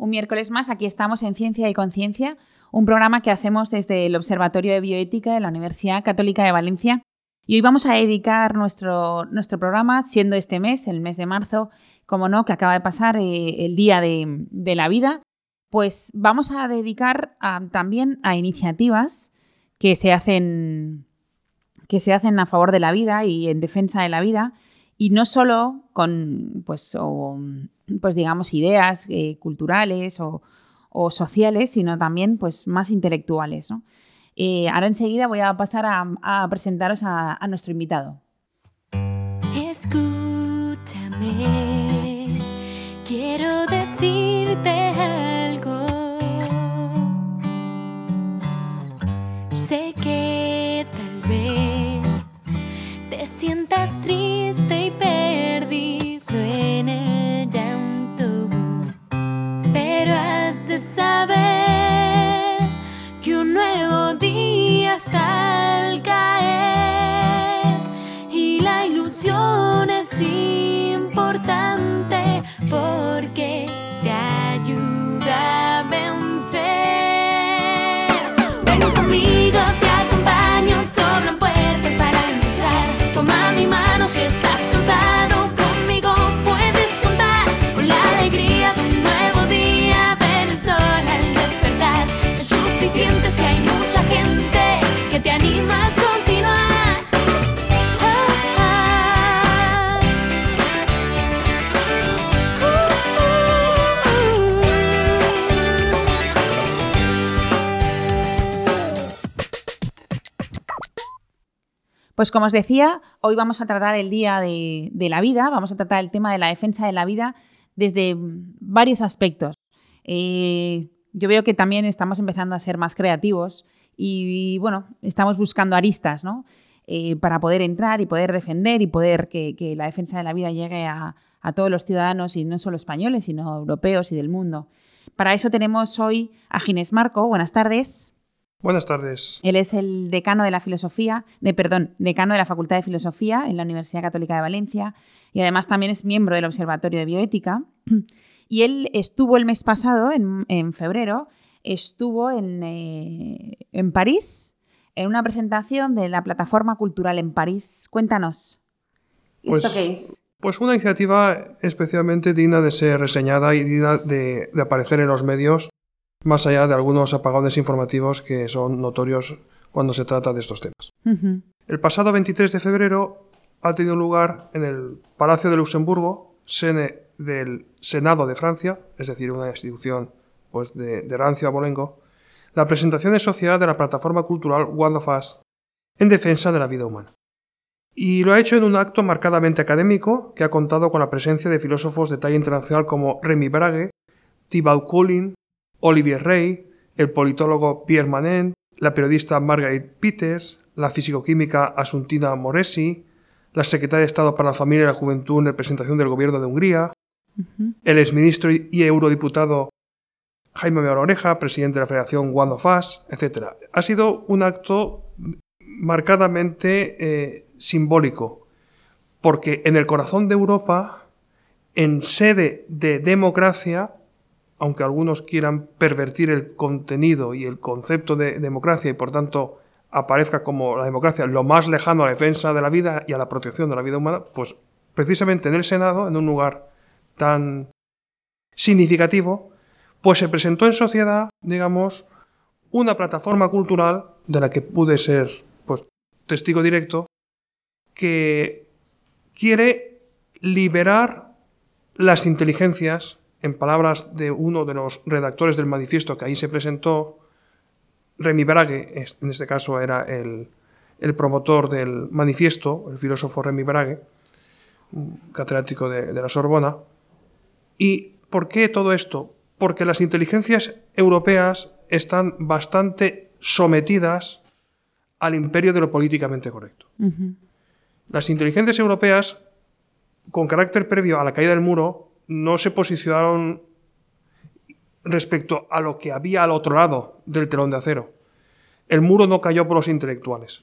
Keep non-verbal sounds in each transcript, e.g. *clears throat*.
Un miércoles más, aquí estamos en Ciencia y Conciencia, un programa que hacemos desde el Observatorio de Bioética de la Universidad Católica de Valencia. Y hoy vamos a dedicar nuestro, nuestro programa, siendo este mes, el mes de marzo, como no, que acaba de pasar eh, el Día de, la Vida, pues vamos a dedicar también a iniciativas que se hacen que se hacen a favor de la vida y en defensa de la vida y no solo con pues pues digamos, ideas eh, culturales o, sociales, sino también pues, más intelectuales. Eh, ahora enseguida voy a pasar a, presentaros a, nuestro invitado. Pues como os decía, hoy vamos a tratar el Día de, la Vida, vamos a tratar el tema de la defensa de la vida desde varios aspectos. Eh, yo veo que también estamos empezando a ser más creativos y, bueno, estamos buscando aristas, ¿no? Eh, para poder entrar y poder defender y poder que, la defensa de la vida llegue a, a, todos los ciudadanos y no solo españoles, sino europeos y del mundo. Para eso tenemos hoy a Ginés Marco. Buenas tardes. Buenas tardes. Él es el decano de la filosofía, de perdón, decano de la Facultad de Filosofía en la Universidad Católica de Valencia y además también es miembro del Observatorio de Bioética. Y él estuvo el mes pasado, en, febrero, estuvo en, eh, en, París en una presentación de la plataforma cultural en París. Cuéntanos. Pues, ¿Esto qué es? Pues una iniciativa especialmente digna de ser reseñada y digna de, de aparecer en los medios más allá de algunos apagones informativos que son notorios cuando se trata de estos temas. El pasado 23 de febrero ha tenido lugar en el Palacio de Luxemburgo, sede del Senado de Francia, es decir, una institución pues, de, de rancio abolengo, la presentación de sociedad de la plataforma cultural One of Us en defensa de la vida humana. Y lo ha hecho en un acto marcadamente académico que ha contado con la presencia de filósofos de talla internacional como Remy Brague, Thibaut Collin, Olivier Rey, el politólogo Pierre Manent, la periodista Margaret Peters, la fisicoquímica Asuntina Moresi, la secretaria de Estado para la Familia y la Juventud en representación del Gobierno de Hungría, el exministro y eurodiputado Jaime Oreja, presidente de la Federación One of Us, etc. Ha sido un acto marcadamente eh, simbólico, porque en el corazón de Europa, en sede de democracia, aunque algunos quieran pervertir el contenido y el concepto de democracia y por tanto aparezca como la democracia lo más lejano a la defensa de la vida y a la protección de la vida humana, pues precisamente en el Senado, en un lugar tan significativo, pues se presentó en sociedad, digamos, una plataforma cultural de la que pude ser pues, testigo directo, que quiere liberar las inteligencias en palabras de uno de los redactores del manifiesto que ahí se presentó, Remy Brague, en este caso era el, promotor del manifiesto, el filósofo Remy Brague, catedrático de, de la Sorbona. ¿Y por qué todo esto? porque las inteligencias europeas están bastante sometidas al imperio de lo políticamente correcto. Las inteligencias europeas, con carácter previo a la caída del muro, no se posicionaron respecto a lo que había al otro lado del telón de acero. El muro no cayó por los intelectuales.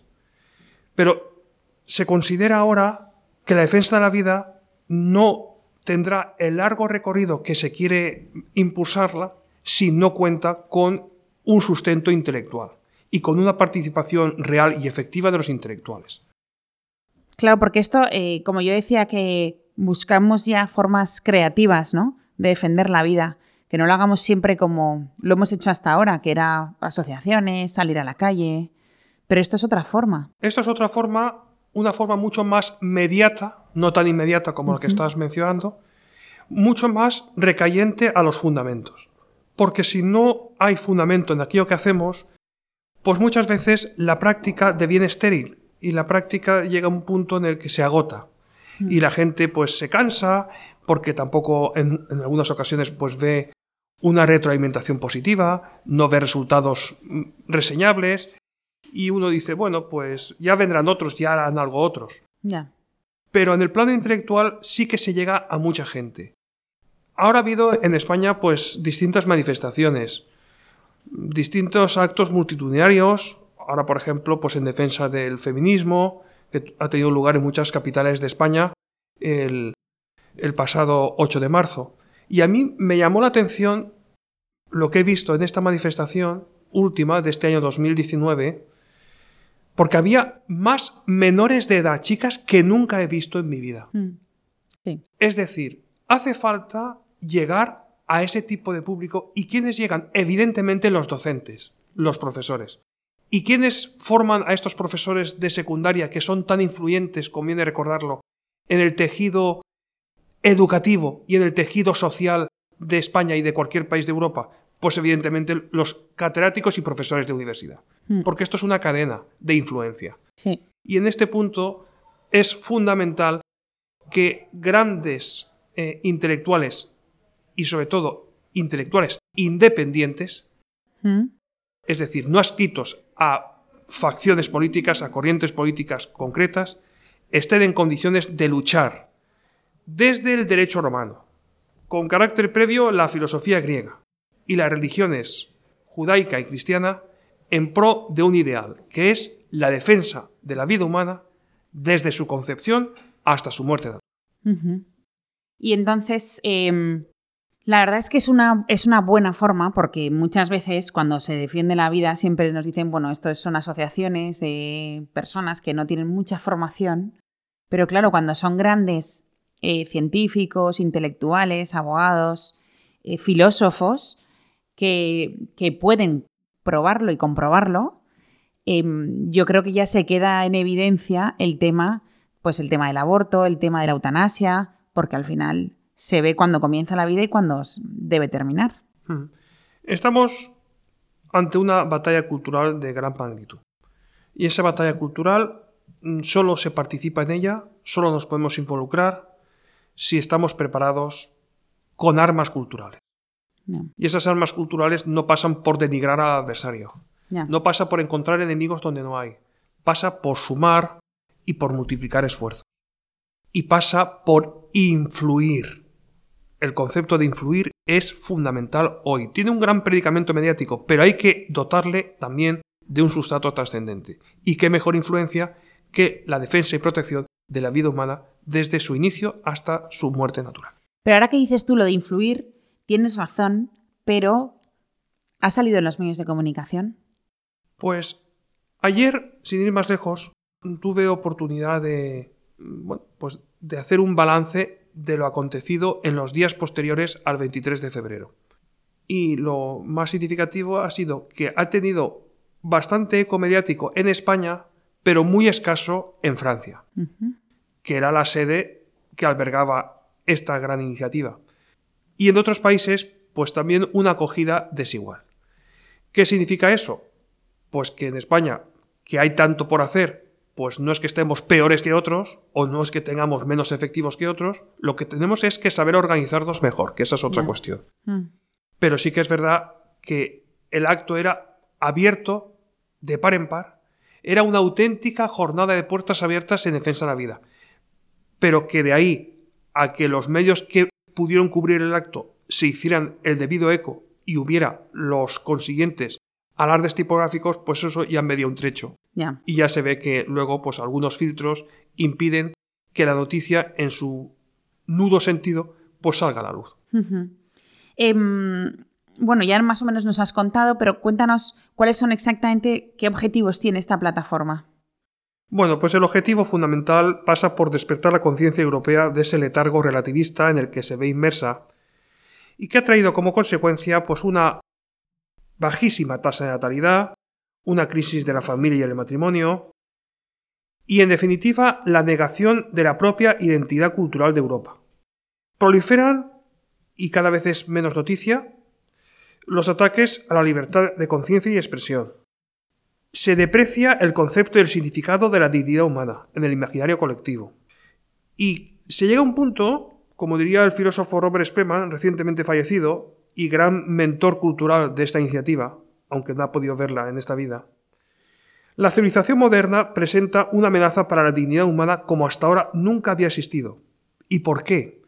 Pero se considera ahora que la defensa de la vida no tendrá el largo recorrido que se quiere impulsarla si no cuenta con un sustento intelectual y con una participación real y efectiva de los intelectuales. Claro, porque esto, eh, como yo decía, que buscamos ya formas creativas, ¿no? De defender la vida, que no lo hagamos siempre como lo hemos hecho hasta ahora, que era asociaciones, salir a la calle. Pero esto es otra forma. Esto es otra forma, una forma mucho más mediata, no tan inmediata como la que estás mencionando, mucho más recayente a los fundamentos. Porque si no hay fundamento en aquello que hacemos, pues muchas veces la práctica deviene estéril y la práctica llega a un punto en el que se agota y la gente pues se cansa porque tampoco en, en, algunas ocasiones pues ve una retroalimentación positiva, no ve resultados mm, reseñables y uno dice, bueno, pues ya vendrán otros, ya harán algo otros. Pero en el plano intelectual sí que se llega a mucha gente. Ahora ha habido en España pues distintas manifestaciones, distintos actos multitudinarios, ahora por ejemplo pues en defensa del feminismo, que ha tenido lugar en muchas capitales de España el, el pasado 8 de marzo. Y a mí me llamó la atención lo que he visto en esta manifestación última de este año 2019, porque había más menores de edad, chicas, que nunca he visto en mi vida. Mm. Sí. Es decir, hace falta llegar a ese tipo de público y quienes llegan, evidentemente los docentes, los profesores. ¿Y quiénes forman a estos profesores de secundaria que son tan influyentes, conviene recordarlo, en el tejido educativo y en el tejido social de España y de cualquier país de Europa? Pues evidentemente los catedráticos y profesores de universidad. Mm. Porque esto es una cadena de influencia. Sí. Y en este punto es fundamental que grandes eh, intelectuales y sobre todo intelectuales independientes, Mm. es decir, no adscritos a facciones políticas, a corrientes políticas concretas, estén en condiciones de luchar desde el derecho romano, con carácter previo la filosofía griega y las religiones judaica y cristiana en pro de un ideal, que es la defensa de la vida humana desde su concepción hasta su muerte. Y entonces, em, la verdad es que es una, es una buena forma porque muchas veces cuando se defiende la vida siempre nos dicen, bueno, esto son asociaciones de personas que no tienen mucha formación, pero claro, cuando son grandes eh, científicos, intelectuales, abogados, eh, filósofos, que, que pueden probarlo y comprobarlo, em, yo creo que ya se queda en evidencia el tema, pues el tema del aborto, el tema de la eutanasia, porque al final se ve cuando comienza la vida y cuando debe terminar. Mm. Estamos ante una batalla cultural de gran magnitud. Y esa batalla cultural mm, solo se participa en ella, solo nos podemos involucrar si estamos preparados con armas culturales. No, Y esas armas culturales no pasan por denigrar al adversario, ya. no pasa por encontrar enemigos donde no hay, pasa por sumar y por multiplicar esfuerzos. Y pasa por influir. El concepto de influir es fundamental hoy. Tiene un gran predicamento mediático, pero hay que dotarle también de un sustrato trascendente. Y qué mejor influencia que la defensa y protección de la vida humana desde su inicio hasta su muerte natural. Pero ahora que dices tú lo de influir, tienes razón, pero ¿ha salido en los medios de comunicación? Pues ayer, sin ir más lejos, tuve oportunidad de, bueno, pues de hacer un balance de lo acontecido en los días posteriores al 23 de febrero. Y lo más significativo ha sido que ha tenido bastante eco mediático en España, pero muy escaso en Francia, que era la sede que albergaba esta gran iniciativa. Y en otros países, pues también una acogida desigual. ¿Qué significa eso? Pues que en España, que hay tanto por hacer, pues no es que estemos peores que otros, o no es que tengamos menos efectivos que otros, lo que tenemos es que saber organizarnos mejor, que esa es otra cuestión. Mm. pero sí que es verdad que el acto era abierto, de par en par, era una auténtica jornada de puertas abiertas en defensa de la vida. Pero que de ahí a que los medios que pudieron cubrir el acto se hicieran el debido eco y hubiera los consiguientes alardes tipográficos, pues eso ya medio un trecho. Y ya se ve que luego, pues algunos filtros impiden que la noticia en su nudo sentido, pues salga a la luz. Em, bueno, ya más o menos nos has contado, pero cuéntanos cuáles son exactamente qué objetivos tiene esta plataforma. Bueno, pues el objetivo fundamental pasa por despertar la conciencia europea de ese letargo relativista en el que se ve inmersa y que ha traído como consecuencia pues una bajísima tasa de natalidad, una crisis de la familia y el matrimonio y en definitiva la negación de la propia identidad cultural de Europa. Proliferan, y cada vez es menos noticia, los ataques a la libertad de conciencia y expresión. Se deprecia el concepto y el significado de la dignidad humana en el imaginario colectivo. Y se llega a un punto, como diría el filósofo Robert Spemann, recientemente fallecido, y gran mentor cultural de esta iniciativa, aunque no ha podido verla en esta vida, la civilización moderna presenta una amenaza para la dignidad humana como hasta ahora nunca había existido. ¿Y por qué?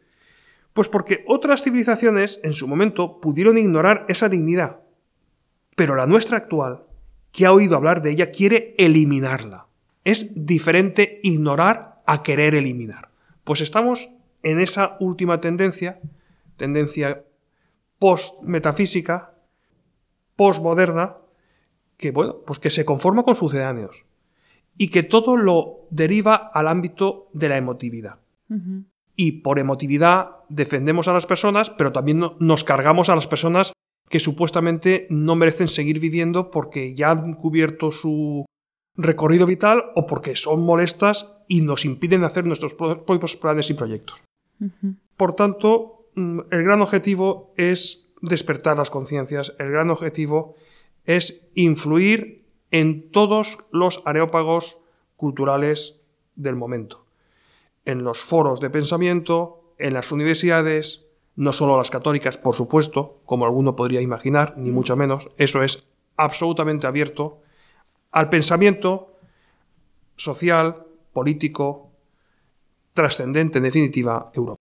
Pues porque otras civilizaciones en su momento pudieron ignorar esa dignidad, pero la nuestra actual, que ha oído hablar de ella, quiere eliminarla. Es diferente ignorar a querer eliminar. Pues estamos en esa última tendencia, tendencia post-metafísica, post-moderna, que bueno, pues que se conforma con sucedáneos y que todo lo deriva al ámbito de la emotividad. Y por emotividad defendemos a las personas, pero también no- nos cargamos a las personas que supuestamente no merecen seguir viviendo porque ya han cubierto su recorrido vital o porque son molestas y nos impiden hacer nuestros pro- propios planes y proyectos. Por tanto, mm, el gran objetivo es despertar las conciencias, el gran objetivo es influir en todos los areópagos culturales del momento, en los foros de pensamiento, en las universidades, no solo las católicas, por supuesto, como alguno podría imaginar, ni mucho menos, eso es absolutamente abierto al pensamiento social, político, trascendente, en definitiva, europeo.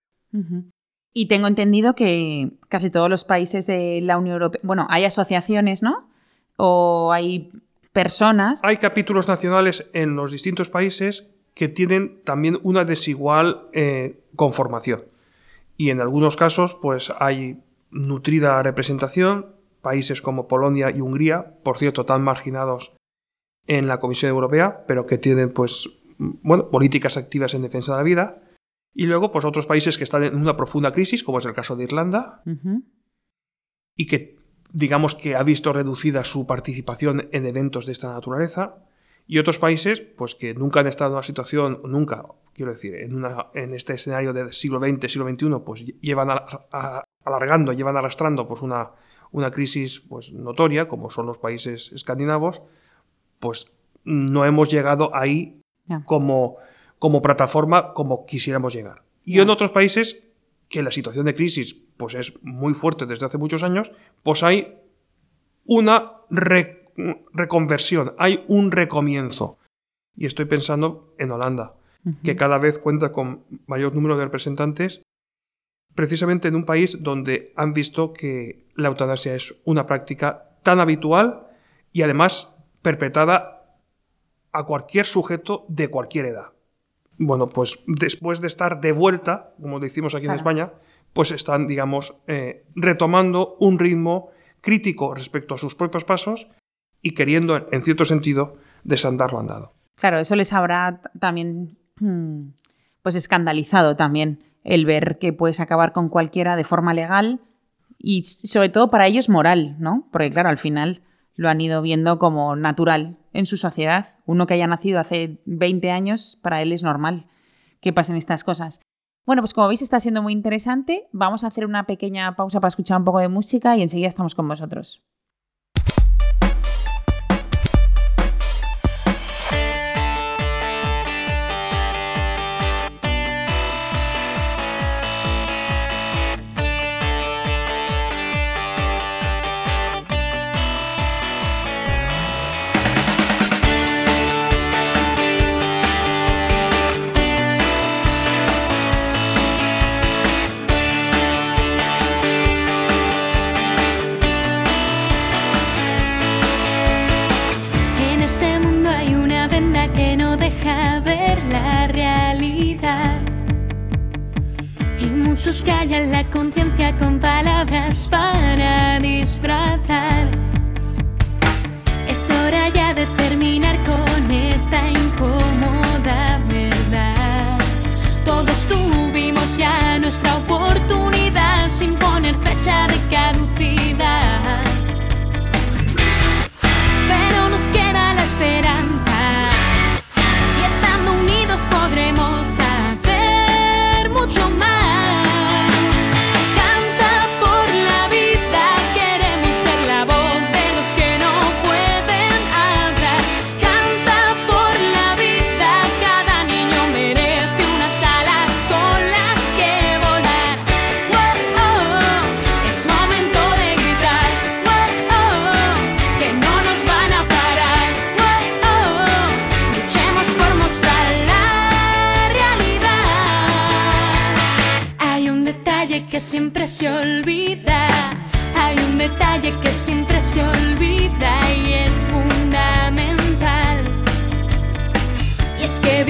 Y tengo entendido que casi todos los países de la Unión Europea, bueno, hay asociaciones, ¿no? O hay personas. Hay capítulos nacionales en los distintos países que tienen también una desigual eh, conformación. Y en algunos casos, pues hay nutrida representación, países como Polonia y Hungría, por cierto, tan marginados en la Comisión Europea, pero que tienen, pues, bueno, políticas activas en defensa de la vida. Y luego, pues, otros países que están en una profunda crisis, como es el caso de Irlanda, y que digamos que ha visto reducida su participación en eventos de esta naturaleza y otros países pues que nunca han estado en una situación nunca quiero decir en, una, en este escenario del siglo XX siglo XXI pues llevan a- a- alargando llevan arrastrando pues una, una crisis pues notoria como son los países escandinavos pues no hemos llegado ahí como, como plataforma como quisiéramos llegar. Y en otros países que la situación de crisis pues es muy fuerte desde hace muchos años, pues hay una re- reconversión, hay un recomienzo. Y estoy pensando en Holanda, que cada vez cuenta con mayor número de representantes, precisamente en un país donde han visto que la eutanasia es una práctica tan habitual y además perpetrada a cualquier sujeto de cualquier edad. Bueno, pues después de estar de vuelta, como decimos aquí en. España, pues están, digamos, eh, retomando un ritmo crítico respecto a sus propios pasos y queriendo, en cierto sentido, desandar lo andado. Claro, eso les habrá también mm, pues escandalizado también el ver que puedes acabar con cualquiera de forma legal y sobre todo para ellos moral, ¿no? Porque claro, al final lo han ido viendo como natural en su sociedad. Uno que haya nacido hace 20 años, para él es normal que pasen estas cosas. Bueno, pues como veis está siendo muy interesante. Vamos a hacer una pequeña pausa para escuchar un poco de música y enseguida estamos con vosotros.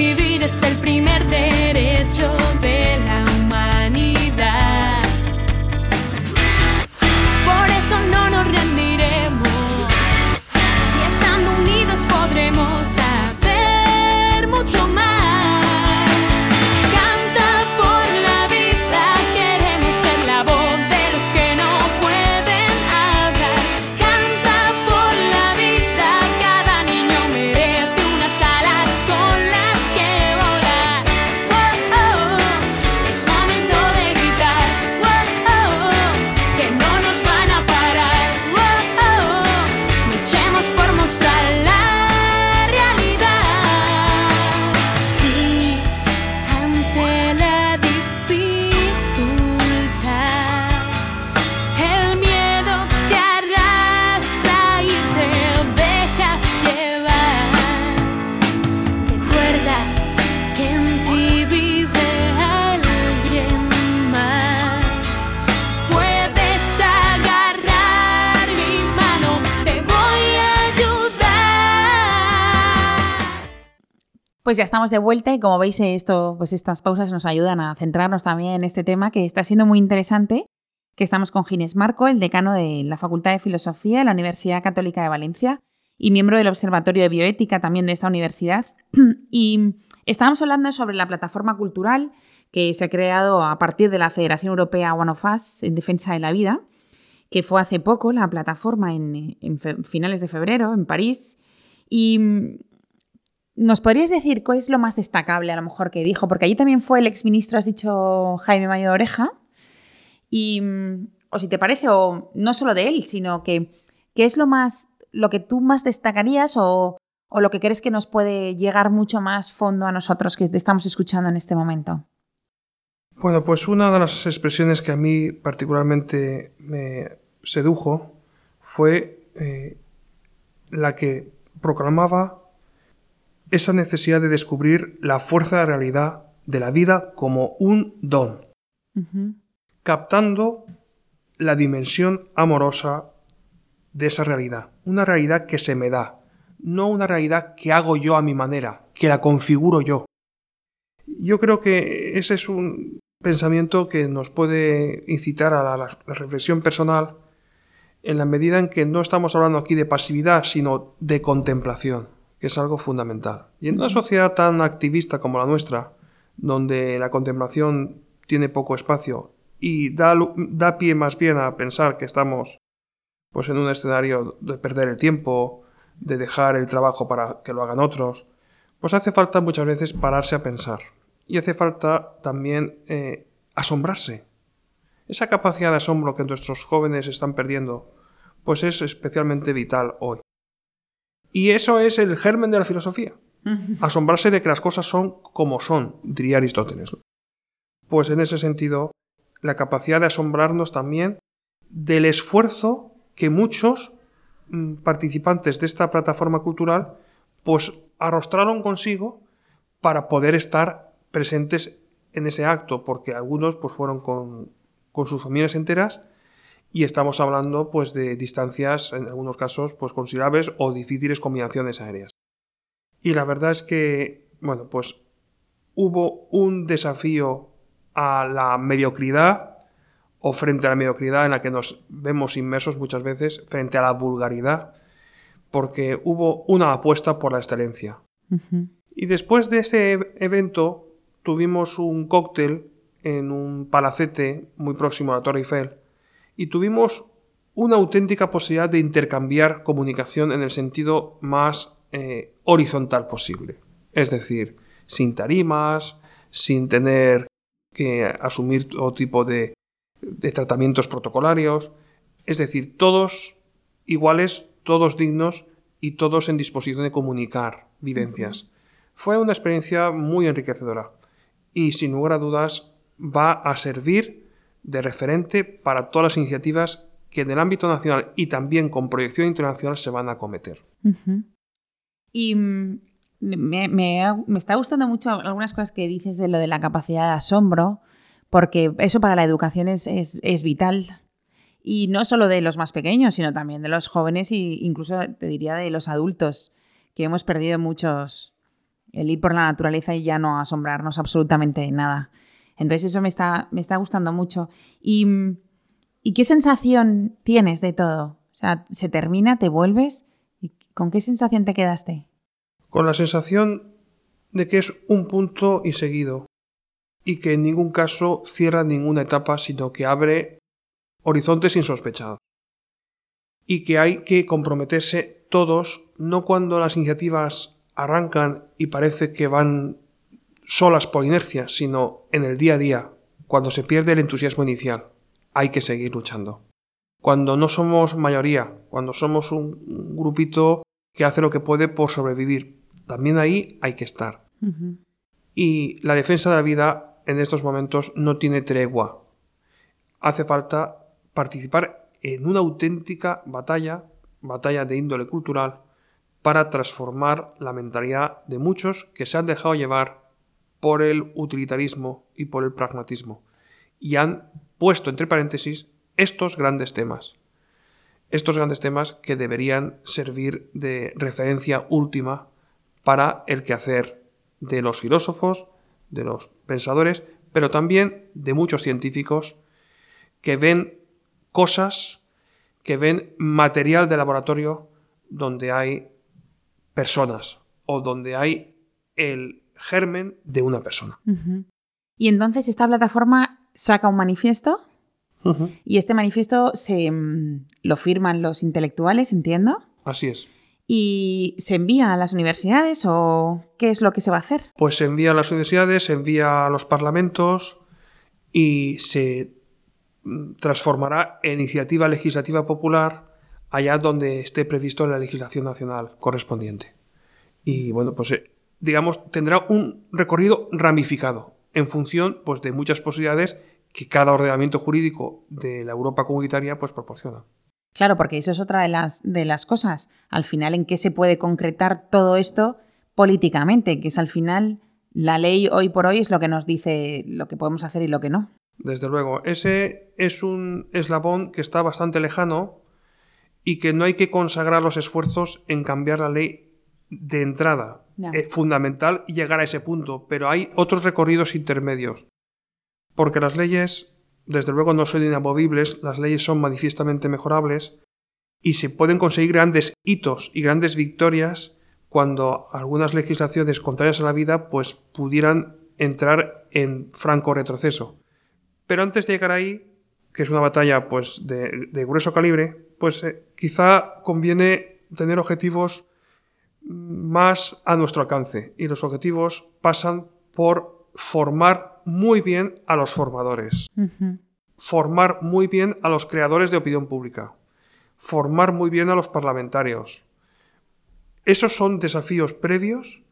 Vivir es el Pues ya estamos de vuelta y como veis esto, pues estas pausas nos ayudan a centrarnos también en este tema que está siendo muy interesante, que estamos con Ginés Marco, el decano de la Facultad de Filosofía de la Universidad Católica de Valencia y miembro del Observatorio de Bioética también de esta universidad. *clears throat* y estábamos hablando sobre la plataforma cultural que se ha creado a partir de la Federación Europea One of Us en defensa de la vida, que fue hace poco la plataforma en, en finales de febrero en París. Y ¿Nos podrías decir cuál es lo más destacable a lo mejor que dijo? Porque allí también fue el exministro, has dicho Jaime Mayo Oreja. Y, mm, o si te parece, o no solo de él, sino que qué es lo más, lo que tú más destacarías o, o lo que crees que nos puede llegar mucho más fondo a nosotros que te estamos escuchando en este momento. Bueno, pues una de las expresiones que a mí particularmente me sedujo fue eh, la que proclamaba esa necesidad de descubrir la fuerza de realidad de la vida como un don, captando la dimensión amorosa de esa realidad, una realidad que se me da, no una realidad que hago yo a mi manera, que la configuro yo. Yo creo que ese es un pensamiento que nos puede incitar a la, la reflexión personal en la medida en que no estamos hablando aquí de pasividad, sino de contemplación, que es algo fundamental. Y en una sociedad tan activista como la nuestra, donde la contemplación tiene poco espacio y da, da pie más bien a pensar que estamos pues en un escenario de perder el tiempo, de dejar el trabajo para que lo hagan otros, pues hace falta muchas veces pararse a pensar. Y hace falta también eh, asombrarse. Esa capacidad de asombro que nuestros jóvenes están perdiendo, pues es especialmente vital hoy. Y eso es el germen de la filosofía. Asombrarse de que las cosas son como son, diría Aristóteles. Pues en ese sentido, la capacidad de asombrarnos también del esfuerzo que muchos mm, participantes de esta plataforma cultural pues arrostraron consigo para poder estar presentes en ese acto, porque algunos pues fueron con, con sus familias enteras y estamos hablando pues de distancias en algunos casos pues considerables o difíciles combinaciones aéreas. Y la verdad es que bueno, pues hubo un desafío a la mediocridad o frente a la mediocridad en la que nos vemos inmersos muchas veces, frente a la vulgaridad, porque hubo una apuesta por la excelencia. Y después de ese evento tuvimos un cóctel en un palacete muy próximo a la Torre Eiffel y tuvimos una auténtica posibilidad de intercambiar comunicación en el sentido más eh, horizontal posible. Es decir, sin tarimas, sin tener que asumir todo tipo de, de tratamientos protocolarios. Es decir, todos iguales, todos dignos y todos en disposición de comunicar vivencias. Fue una experiencia muy enriquecedora y sin lugar a dudas va a servir de referente para todas las iniciativas que en el ámbito nacional y también con proyección internacional se van a acometer. Y mm, me, está gustando mucho algunas cosas que dices de lo de la capacidad de asombro, porque eso para la educación es, es, vital. Y no solo de los más pequeños, sino también de los jóvenes e incluso te diría de los adultos, que hemos perdido muchos el ir por la naturaleza y ya no asombrarnos absolutamente de nada. Entonces eso me está, me está gustando mucho. Y ¿Y qué sensación tienes de todo? O sea, se termina, te vuelves. ¿Y ¿Con qué sensación te quedaste? Con la sensación de que es un punto y seguido, y que en ningún caso cierra ninguna etapa, sino que abre horizontes insospechados. Y que hay que comprometerse todos, no cuando las iniciativas arrancan y parece que van solas por inercia, sino en el día a día, cuando se pierde el entusiasmo inicial hay que seguir luchando. Cuando no somos mayoría, cuando somos un grupito que hace lo que puede por sobrevivir, también ahí hay que estar. Y la defensa de la vida en estos momentos no tiene tregua. Hace falta participar en una auténtica batalla, batalla de índole cultural, para transformar la mentalidad de muchos que se han dejado llevar por el utilitarismo y por el pragmatismo y han puesto entre paréntesis estos grandes temas. Estos grandes temas que deberían servir de referencia última para el quehacer de los filósofos, de los pensadores, pero también de muchos científicos que ven cosas, que ven material de laboratorio donde hay personas o donde hay el germen de una persona. Y entonces esta plataforma saca un manifiesto y este manifiesto se mm, lo firman los intelectuales, entiendo. Así es. ¿Y se envía a las universidades o qué es lo que se va a hacer? Pues se envía a las universidades, se envía a los parlamentos y se mm, transformará en iniciativa legislativa popular allá donde esté previsto en la legislación nacional correspondiente. Y bueno, pues eh, digamos, tendrá un recorrido ramificado en función pues, de muchas posibilidades que cada ordenamiento jurídico de la Europa comunitaria pues, proporciona. Claro, porque eso es otra de las, de las cosas. Al final, ¿en qué se puede concretar todo esto políticamente? Que es al final la ley hoy por hoy es lo que nos dice lo que podemos hacer y lo que no. Desde luego, ese es un eslabón que está bastante lejano y que no hay que consagrar los esfuerzos en cambiar la ley de entrada. Es fundamental llegar a ese punto, pero hay otros recorridos intermedios. Porque las leyes, desde luego, no son inamovibles, las leyes son manifiestamente mejorables y se pueden conseguir grandes hitos y grandes victorias cuando algunas legislaciones contrarias a la vida pues pudieran entrar en franco retroceso. Pero antes de llegar ahí, que es una batalla pues de, grueso calibre, pues eh, quizá conviene tener objetivos más a nuestro alcance y los objetivos pasan por formar muy bien a los formadores, formar muy bien a los creadores de opinión pública, formar muy bien a los parlamentarios. Esos son desafíos previos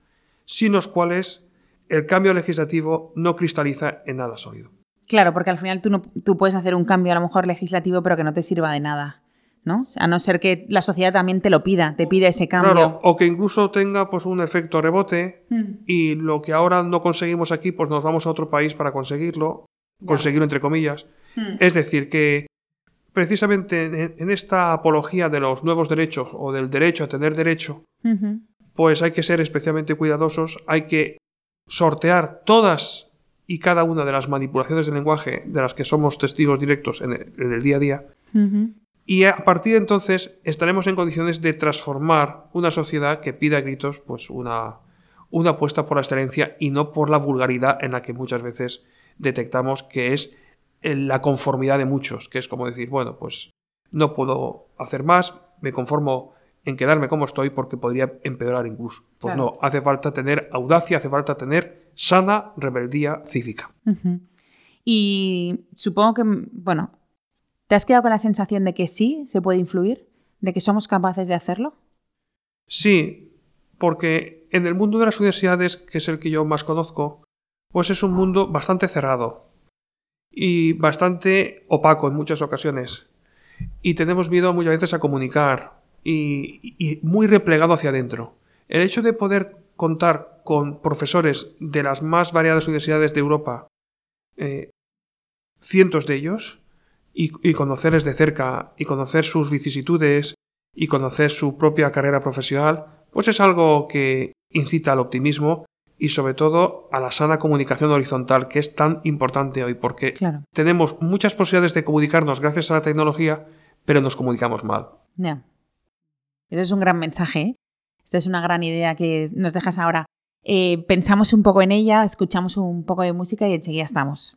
sin los cuales el cambio legislativo no cristaliza en nada sólido. Claro, porque al final tú, no, tú puedes hacer un cambio a lo mejor legislativo pero que no te sirva de nada. ¿No? A no ser que la sociedad también te lo pida, te pida ese cambio. o que incluso tenga pues un efecto rebote hmm. y lo que ahora no conseguimos aquí, pues nos vamos a otro país para conseguirlo, conseguirlo entre comillas. Hmm. Es decir, que precisamente en, esta apología de los nuevos derechos o del derecho a tener derecho, pues hay que ser especialmente cuidadosos, hay que sortear todas y cada una de las manipulaciones del lenguaje de las que somos testigos directos en el, en el día a día. Y a partir de entonces estaremos en condiciones de transformar una sociedad que pida a gritos pues una, una apuesta por la excelencia y no por la vulgaridad en la que muchas veces detectamos que es la conformidad de muchos, que es como decir, bueno, pues no puedo hacer más, me conformo en quedarme como estoy porque podría empeorar incluso. Pues Claro. no, hace falta tener audacia, hace falta tener sana rebeldía cívica. Y supongo que, bueno, ¿te has quedado con la sensación de que sí se puede influir? ¿De que somos capaces de hacerlo? Sí, porque en el mundo de las universidades, que es el que yo más conozco, pues es un mundo bastante cerrado y bastante opaco en muchas ocasiones. Y tenemos miedo muchas veces a comunicar y, muy replegado hacia adentro. El hecho de poder contar con profesores de las más variadas universidades de Europa, eh, cientos de ellos, y, y conocerles de cerca, y conocer sus vicisitudes, y conocer su propia carrera profesional, pues es algo que incita al optimismo y sobre todo a la sana comunicación horizontal, que es tan importante hoy, porque Claro. tenemos muchas posibilidades de comunicarnos gracias a la tecnología, pero nos comunicamos mal. Ya. Ese es un gran mensaje. ¿eh? Esta es una gran idea que nos dejas ahora. Eh, pensamos un poco en ella, escuchamos un poco de música y enseguida estamos.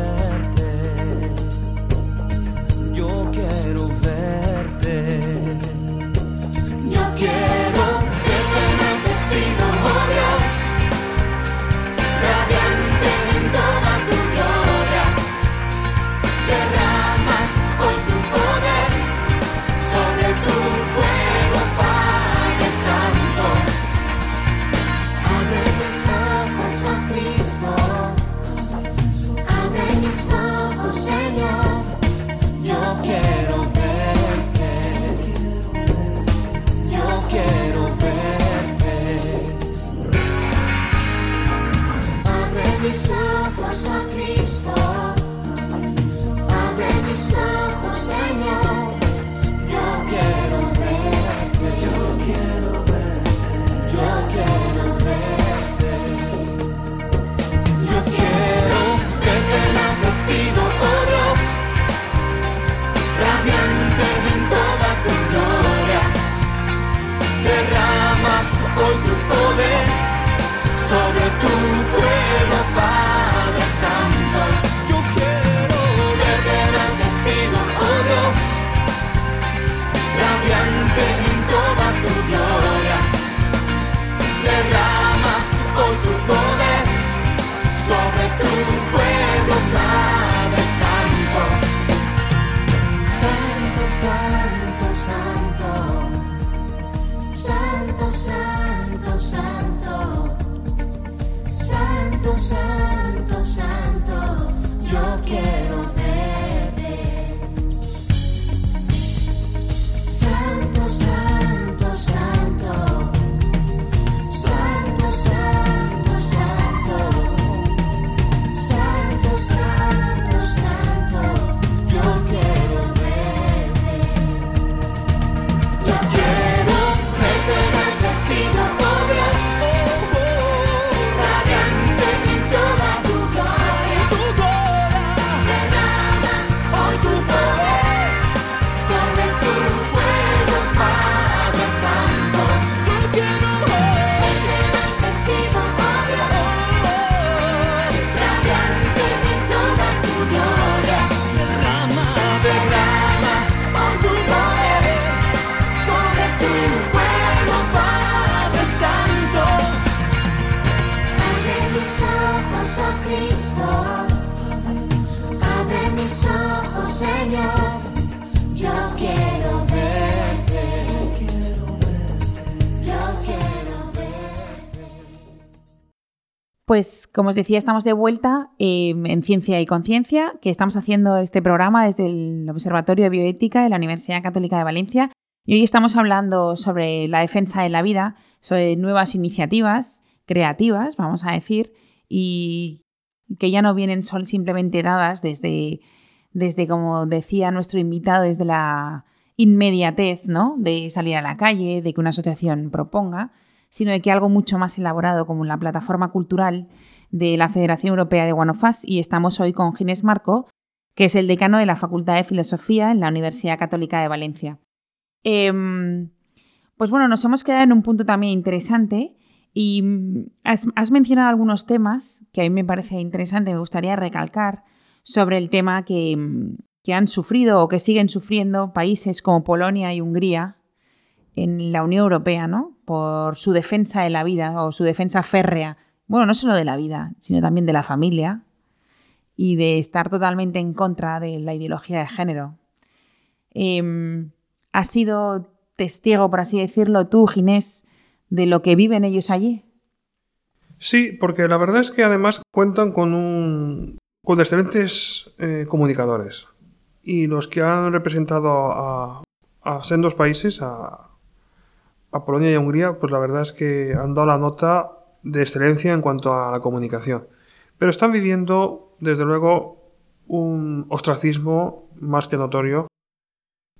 Radio. Pues como os decía, estamos de vuelta eh, en Ciencia y Conciencia, que estamos haciendo este programa desde el Observatorio de Bioética de la Universidad Católica de Valencia. Y hoy estamos hablando sobre la defensa de la vida, sobre nuevas iniciativas creativas, vamos a decir, y que ya no vienen sol simplemente dadas desde, desde, como decía nuestro invitado, desde la inmediatez, ¿no? De salir a la calle, de que una asociación proponga, sino de que algo mucho más elaborado como la plataforma cultural de la Federación Europea de Guanofas y estamos hoy con Ginés Marco, que es el decano de la Facultad de Filosofía en la Universidad Católica de Valencia. Em, pues bueno, nos hemos quedado en un punto también interesante y mm, has, has mencionado algunos temas que a mí me parece interesante, me gustaría recalcar sobre el tema que, mm, que han sufrido o que siguen sufriendo países como Polonia y Hungría en la Unión Europea, ¿no? Por su defensa de la vida o su defensa férrea. Bueno, no solo de la vida, sino también de la familia y de estar totalmente en contra de la ideología de género. Em, ¿Has sido testigo, por así decirlo, tú, Ginés, de lo que viven ellos allí? Sí, porque la verdad es que además cuentan con un con excelentes eh, comunicadores. Y los que han representado a, sendos países, a, a Polonia y a Hungría, pues la verdad es que han dado la nota de excelencia en cuanto a la comunicación. Pero están viviendo, desde luego, un ostracismo más que notorio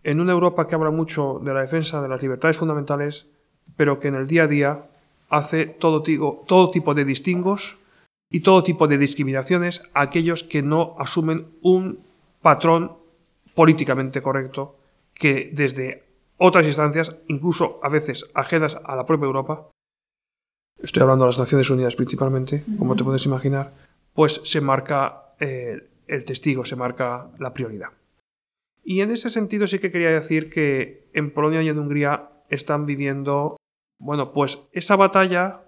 en una Europa que habla mucho de la defensa de las libertades fundamentales, pero que en el día a día hace todo, tigo- todo tipo de distingos y todo tipo de discriminaciones a aquellos que no asumen un patrón políticamente correcto que desde otras instancias, incluso a veces ajenas a la propia Europa, estoy hablando de las Naciones Unidas principalmente, como te puedes imaginar, pues se marca eh, el testigo, se marca la prioridad. Y en ese sentido sí que quería decir que en Polonia y en Hungría están viviendo, bueno, pues esa batalla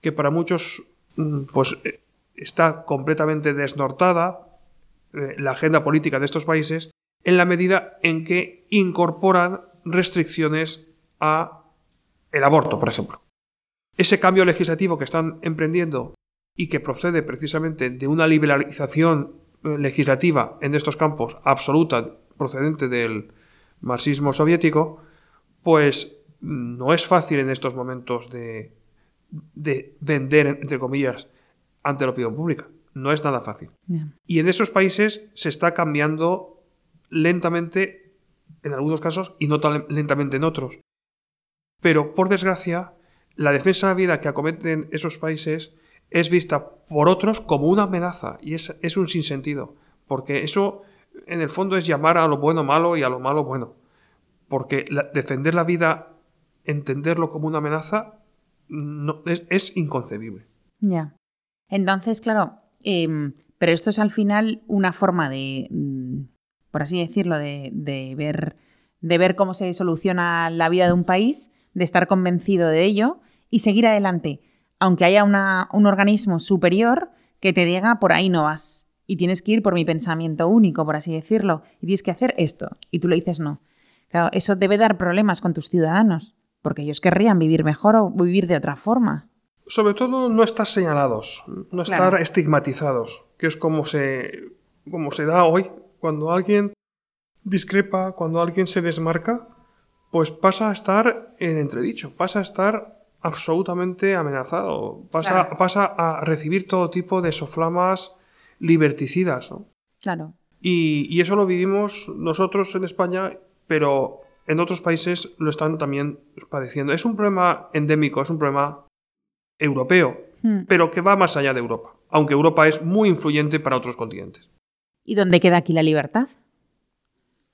que para muchos pues eh, está completamente desnortada, eh, la agenda política de estos países, en la medida en que incorporan restricciones a el aborto, por ejemplo. Ese cambio legislativo que están emprendiendo y que procede precisamente de una liberalización eh, legislativa en estos campos absoluta procedente del marxismo soviético, pues no es fácil en estos momentos de, de vender, entre comillas, ante la opinión pública. No es nada fácil. Y en esos países se está cambiando lentamente, en algunos casos, y no tan lentamente en otros. Pero, por desgracia, la defensa de la vida que acometen esos países es vista por otros como una amenaza y es, es un sinsentido, porque eso en el fondo es llamar a lo bueno malo y a lo malo bueno, porque la- defender la vida, entenderlo como una amenaza, no, es, inconcebible. Ya. Entonces, claro, em, pero esto es al final una forma de, mm, por así decirlo, de, de ver, de ver cómo se soluciona la vida de un país, de estar convencido de ello y seguir adelante, aunque haya una- un organismo superior que te diga por ahí no vas y tienes que ir por mi pensamiento único, por así decirlo, y tienes que hacer esto y tú le dices no. Claro, eso debe dar problemas con tus ciudadanos, porque ellos querrían vivir mejor o vivir de otra forma. Sobre todo no estar señalados, no estar Claro. estigmatizados, que es como se, como se da hoy. Cuando alguien discrepa, cuando alguien se desmarca, pues pasa a estar en entredicho, pasa a estar absolutamente amenazado, pasa, Claro. pasa a recibir todo tipo de soflamas liberticidas. ¿no? Claro. Y, y eso lo vivimos nosotros en España, pero en otros países lo están también padeciendo. Es un problema endémico, es un problema europeo, Hmm. pero que va más allá de Europa, aunque Europa es muy influyente para otros continentes. ¿Y dónde queda aquí la libertad?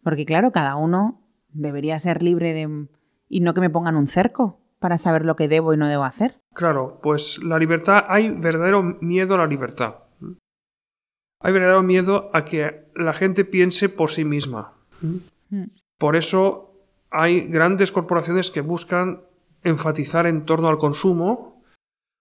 Porque claro, cada uno debería ser libre de... y no que me pongan un cerco para saber lo que debo y no debo hacer. Claro, pues la libertad, hay verdadero miedo a la libertad. Hay verdadero miedo a que la gente piense por sí misma. Hmm. Por eso hay grandes corporaciones que buscan enfatizar en torno al consumo,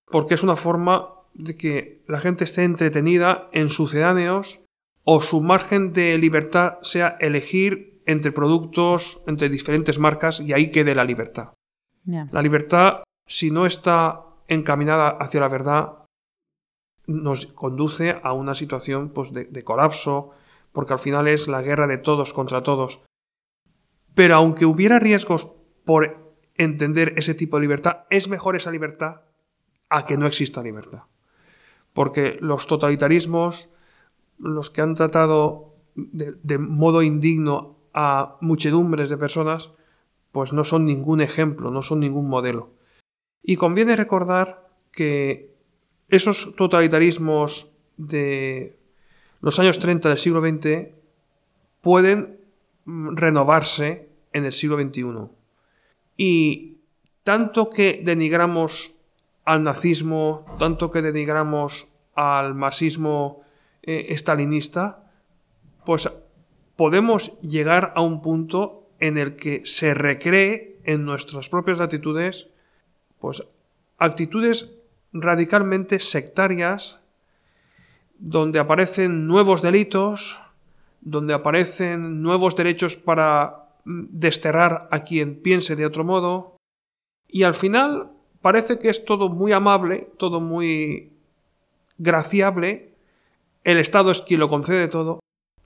porque es una forma de que la gente esté entretenida en sucedáneos o su margen de libertad sea elegir entre productos, entre diferentes marcas y ahí quede la libertad. La libertad, si no está encaminada hacia la verdad, nos conduce a una situación pues, de, de colapso, porque al final es la guerra de todos contra todos. Pero aunque hubiera riesgos por entender ese tipo de libertad, es mejor esa libertad a que no exista libertad. Porque los totalitarismos, los que han tratado de, modo indigno a muchedumbres de personas, pues no son ningún ejemplo, no son ningún modelo. Y conviene recordar que esos totalitarismos de los años 30 del siglo XX pueden renovarse en el siglo XXI. Y tanto que denigramos al nazismo, tanto que denigramos al marxismo eh, estalinista, pues podemos llegar a un punto en el que se recree en nuestras propias latitudes, pues actitudes radicalmente sectarias, donde aparecen nuevos delitos, donde aparecen nuevos derechos para mm, desterrar a quien piense de otro modo, y al final parece que es todo muy amable, todo muy graciable, el Estado es quien lo concede todo,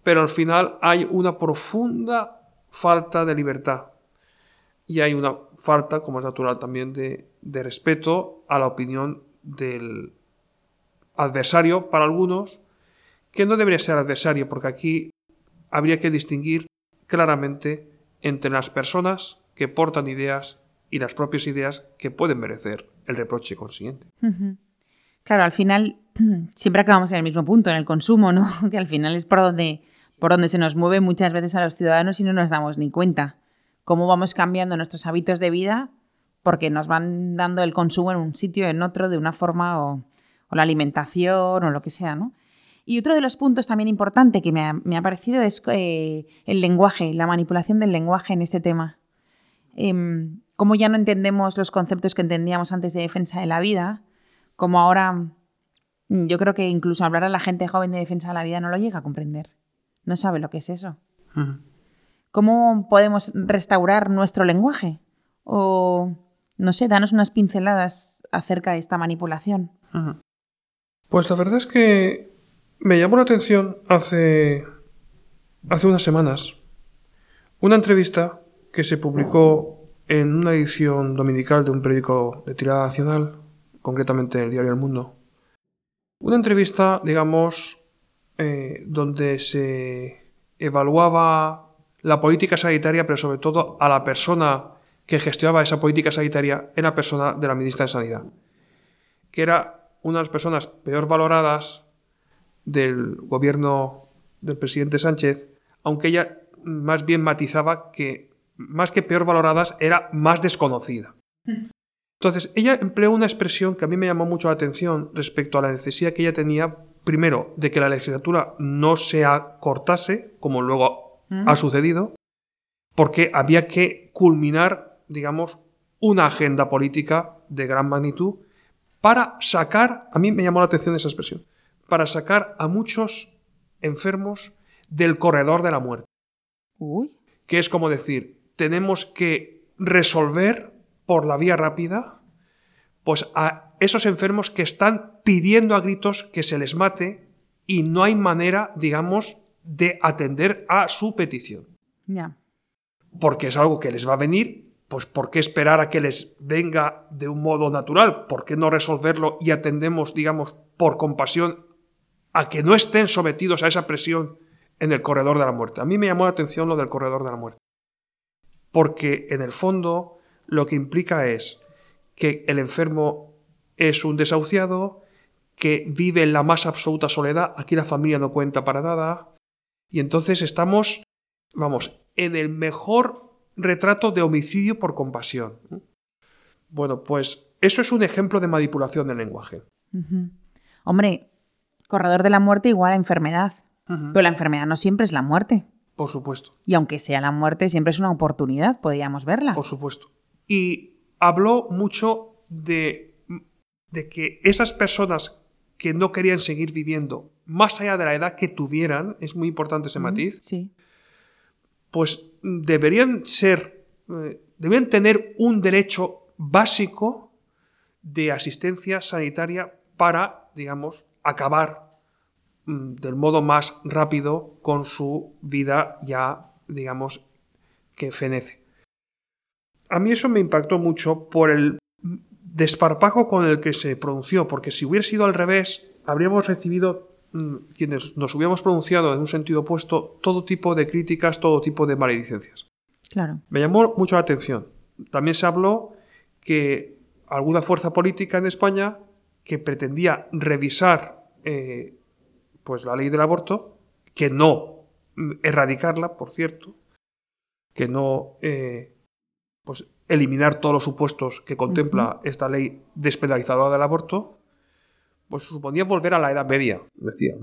pero al final hay una profunda falta de libertad. Y hay una falta, como es natural también, de, de respeto a la opinión del adversario para algunos, que no debería ser adversario, porque aquí habría que distinguir claramente entre las personas que portan ideas y las propias ideas que pueden merecer el reproche consiguiente. Claro, al final *clears throat* siempre acabamos en el mismo punto, en el consumo, ¿no? *laughs* Que al final es por donde, por donde se nos mueve muchas veces a los ciudadanos y no nos damos ni cuenta. Cómo vamos cambiando nuestros hábitos de vida porque nos van dando el consumo en un sitio, en otro, de una forma o, o la alimentación o lo que sea, ¿no? Y otro de los puntos también importante que me ha, me ha parecido es eh, el lenguaje, la manipulación del lenguaje en este tema. Em, cómo ya no entendemos los conceptos que entendíamos antes de defensa de la vida, como ahora mm, yo creo que incluso hablar a la gente joven de defensa de la vida no lo llega a comprender. No sabe lo que es eso. ¿Cómo podemos restaurar nuestro lenguaje? O, no sé, danos unas pinceladas acerca de esta manipulación. Pues la verdad es que me llamó la atención hace, hace unas semanas una entrevista que se publicó en una edición dominical de un periódico de tirada nacional, concretamente el diario El Mundo. Una entrevista, digamos, eh, donde se evaluaba la política sanitaria, pero sobre todo a la persona que gestionaba esa política sanitaria en la persona de la ministra de Sanidad, que era una de las personas peor valoradas del gobierno del presidente Sánchez, aunque ella más bien matizaba que más que peor valoradas era más desconocida. Entonces, ella empleó una expresión que a mí me llamó mucho la atención respecto a la necesidad que ella tenía, primero, de que la legislatura no se acortase, como luego ha sucedido, porque había que culminar, digamos, una agenda política de gran magnitud para sacar, a mí me llamó la atención esa expresión, para sacar a muchos enfermos del corredor de la muerte, Uy. que es como decir, tenemos que resolver por la vía rápida, pues a esos enfermos que están pidiendo a gritos que se les mate y no hay manera, digamos, de atender a su petición. Ya. Porque es algo que les va a venir, pues ¿por qué esperar a que les venga de un modo natural? ¿Por qué no resolverlo y atendemos, digamos, por compasión a que no estén sometidos a esa presión en el corredor de la muerte? A mí me llamó la atención lo del corredor de la muerte. Porque en el fondo lo que implica es que el enfermo es un desahuciado, que vive en la más absoluta soledad, aquí la familia no cuenta para nada, y entonces estamos, vamos, en el mejor retrato de homicidio por compasión. Bueno, pues eso es un ejemplo de manipulación del lenguaje. Hombre, corredor de la muerte igual a enfermedad. Pero la enfermedad no siempre es la muerte. Por supuesto, Y aunque sea la muerte, siempre es una oportunidad, podríamos verla. por supuesto. Y habló mucho de, de que esas personas que no querían seguir viviendo más allá de la edad que tuvieran, es muy importante ese matiz, Sí. pues deberían ser, eh, deberían tener un derecho básico de asistencia sanitaria para, digamos, acabar mm, del modo más rápido con su vida ya, digamos, que fenece. A mí eso me impactó mucho por el desparpajo con el que se pronunció, porque si hubiera sido al revés, habríamos recibido, mm, quienes nos hubiéramos pronunciado en un sentido opuesto, todo tipo de críticas, todo tipo de maledicencias. Claro. Me llamó mucho la atención. También se habló que alguna fuerza política en España que pretendía revisar eh, pues la ley del aborto, que no mm, erradicarla, por cierto, que no eh, pues eliminar todos los supuestos que contempla esta ley despenalizadora del aborto, pues suponía volver a la Edad Media, decía.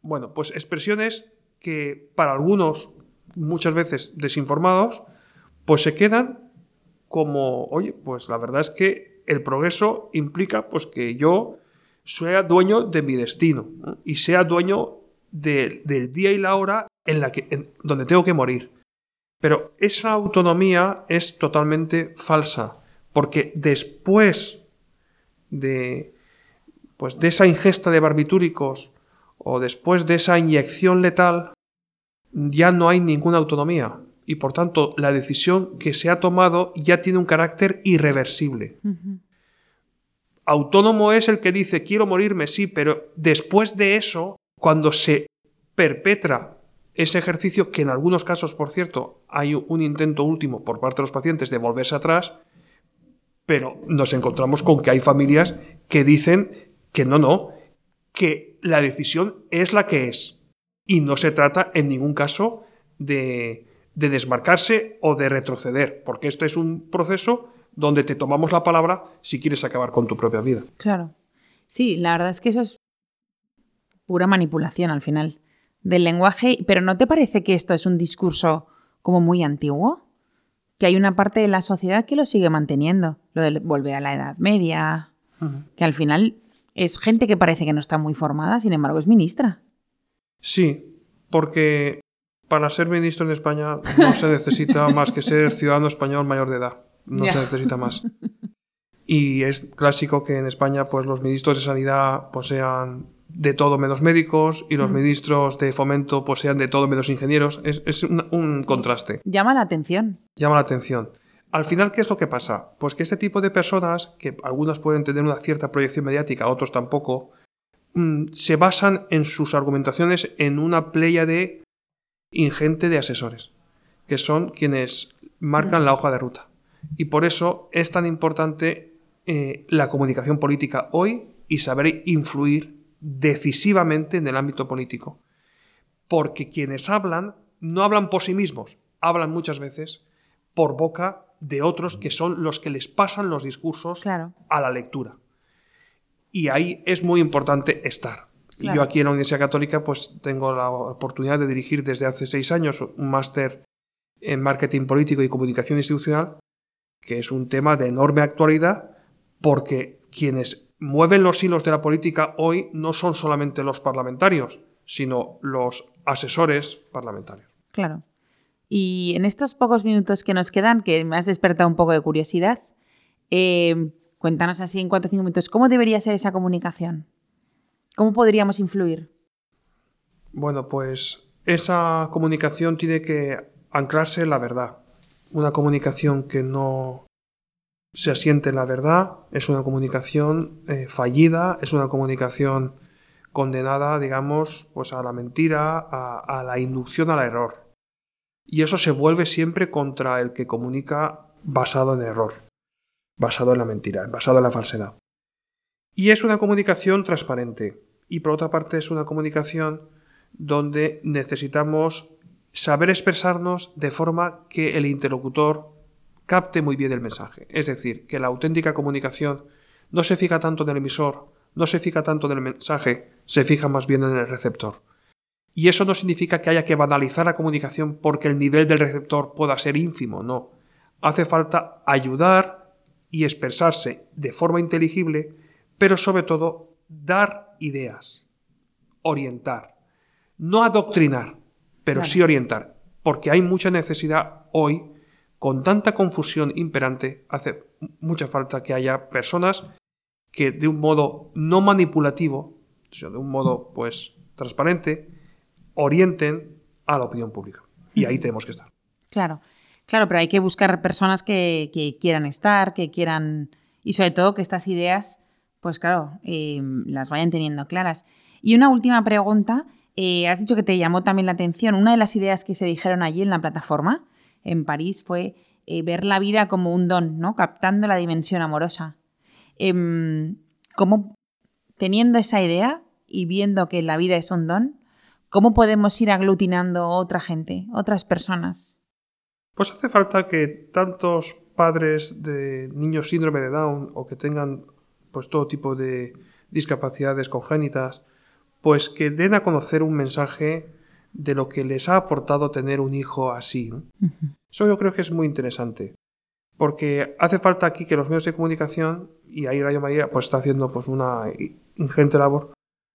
Bueno, pues expresiones que para algunos, muchas veces desinformados, pues se quedan como, oye, pues la verdad es que el progreso implica pues que yo sea dueño de mi destino ¿no? y sea dueño de- del día y la hora en la que, en- donde tengo que morir. Pero esa autonomía es totalmente falsa, porque después de, pues, de esa ingesta de barbitúricos o después de esa inyección letal, ya no hay ninguna autonomía. Y por tanto, la decisión que se ha tomado ya tiene un carácter irreversible. Autónomo es el que dice quiero morirme, sí, pero después de eso, cuando se perpetra ese ejercicio, que en algunos casos, por cierto, hay un intento último por parte de los pacientes de volverse atrás, pero nos encontramos con que hay familias que dicen que no, no, que la decisión es la que es. Y no se trata en ningún caso de, de desmarcarse o de retroceder, porque esto es un proceso donde te tomamos la palabra si quieres acabar con tu propia vida. Claro. Sí, la verdad es que eso es pura manipulación al final del lenguaje, pero ¿no te parece que esto es un discurso como muy antiguo? Que hay una parte de la sociedad que lo sigue manteniendo, lo de volver a la Edad Media, que al final es gente que parece que no está muy formada, sin embargo es ministra. Sí, porque para ser ministro en España no se necesita *laughs* más que ser ciudadano español mayor de edad. No se necesita más. Y es clásico que en España pues, los ministros de sanidad pues, sean de todo menos médicos y los ministros de fomento pues, sean de todo menos ingenieros. Es, es un- un contraste. Llama la atención. llama la atención. Al final, ¿qué es lo que pasa? Pues que este tipo de personas, que algunas pueden tener una cierta proyección mediática, otros tampoco, mm, se basan en sus argumentaciones en una de ingente de asesores, que son quienes marcan la hoja de ruta. Y por eso es tan importante eh, la comunicación política hoy y saber influir decisivamente en el ámbito político. Porque quienes hablan no hablan por sí mismos, hablan muchas veces por boca de otros que son los que les pasan los discursos Claro. a la lectura. Y ahí es muy importante estar. Y. Yo aquí en la Universidad Católica pues tengo la oportunidad de dirigir desde hace seis años un máster en marketing político y comunicación institucional, que es un tema de enorme actualidad porque quienes mueven los hilos de la política hoy no son solamente los parlamentarios, sino los asesores parlamentarios. Claro. Y en estos pocos minutos que nos quedan, que me has despertado un poco de curiosidad, eh, cuéntanos así en cuatro o cinco minutos, ¿cómo debería ser esa comunicación? ¿Cómo podríamos influir? Bueno, pues esa comunicación tiene que anclarse en la verdad. Una comunicación que no se asiente en la verdad es una comunicación eh, fallida, es una comunicación condenada, digamos, pues a la mentira, a, a la inducción al error. Y eso se vuelve siempre contra el que comunica basado en error, basado en la mentira, basado en la falsedad. Y es una comunicación transparente. Y por otra parte es una comunicación donde necesitamos saber expresarnos de forma que el interlocutor capte muy bien el mensaje. Es decir, que la auténtica comunicación no se fija tanto en el emisor, no se fija tanto en el mensaje, se fija más bien en el receptor. Y eso no significa que haya que banalizar la comunicación porque el nivel del receptor pueda ser ínfimo, no. Hace falta ayudar y expresarse de forma inteligible, pero sobre todo dar ideas, orientar, no adoctrinar, pero Claro. sí orientar, porque hay mucha necesidad hoy, con tanta confusión imperante, hace mucha falta que haya personas que de un modo no manipulativo, sino de un modo pues transparente, orienten a la opinión pública. Y ahí tenemos que estar. Claro, claro, pero hay que buscar personas que, que quieran estar, que quieran. Y sobre todo que estas ideas, pues claro, eh, las vayan teniendo claras. Y una última pregunta. eh, has dicho que te llamó también la atención. Una de las ideas que se dijeron allí en la plataforma, en París, fue eh, ver la vida como un don, ¿no? Captando la dimensión amorosa. Em, ¿Cómo, teniendo esa idea y viendo que la vida es un don, cómo podemos ir aglutinando otra gente, otras personas? Pues hace falta que tantos padres de niños síndrome de Down o que tengan pues todo tipo de discapacidades congénitas, pues que den a conocer un mensaje de lo que les ha aportado tener un hijo así. ¿no? Eso yo creo que es muy interesante. Porque hace falta aquí que los medios de comunicación, y ahí Radio María pues está haciendo pues una ingente labor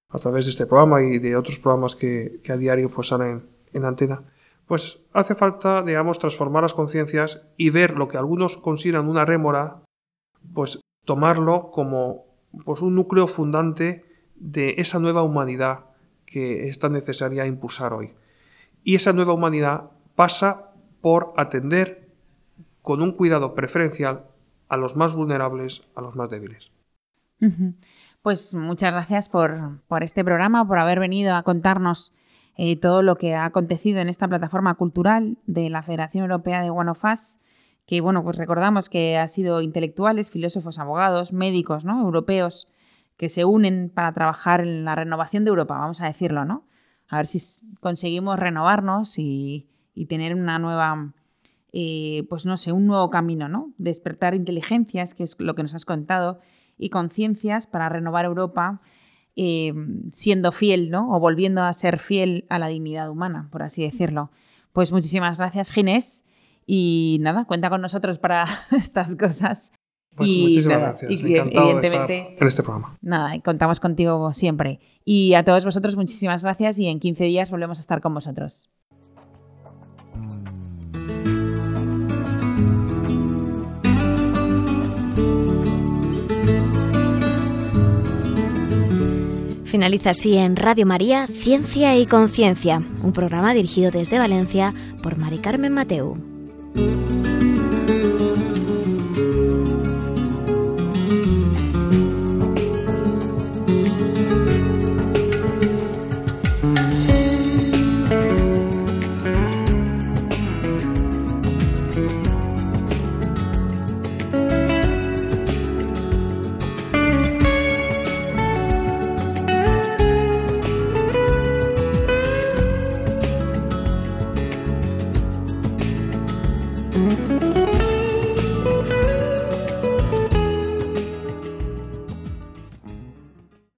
a través de este programa y de otros programas que, que a diario pues salen en antena, pues hace falta, digamos, transformar las conciencias y ver lo que algunos consideran una rémora, pues tomarlo como pues un núcleo fundante de esa nueva humanidad que es tan necesaria impulsar hoy. Y esa nueva humanidad pasa por atender con un cuidado preferencial a los más vulnerables, a los más débiles. Pues muchas gracias por, por este programa, por haber venido a contarnos eh, todo lo que ha acontecido en esta plataforma cultural de la Federación Europea de One of Us, que bueno, pues recordamos que ha sido intelectuales, filósofos, abogados, médicos, ¿no? europeos que se unen para trabajar en la renovación de Europa, vamos a decirlo, ¿no? A ver si conseguimos renovarnos y, y tener una nueva, eh, pues no sé, un nuevo camino, ¿no? Despertar inteligencias, que es lo que nos has contado, y conciencias para renovar Europa, eh, siendo fiel, ¿no? O volviendo a ser fiel a la dignidad humana, por así decirlo. Pues muchísimas gracias, Ginés. Y nada, cuenta con nosotros para *laughs* estas cosas. Pues Y muchísimas nada, gracias. y de estar evidentemente- en este programa. Nada, contamos contigo siempre. Y a todos vosotros, muchísimas gracias y en 15 días volvemos a estar con vosotros. Finaliza así en Radio María Ciencia y Conciencia, un programa dirigido desde Valencia por Mari Carmen Mateu. Thank you.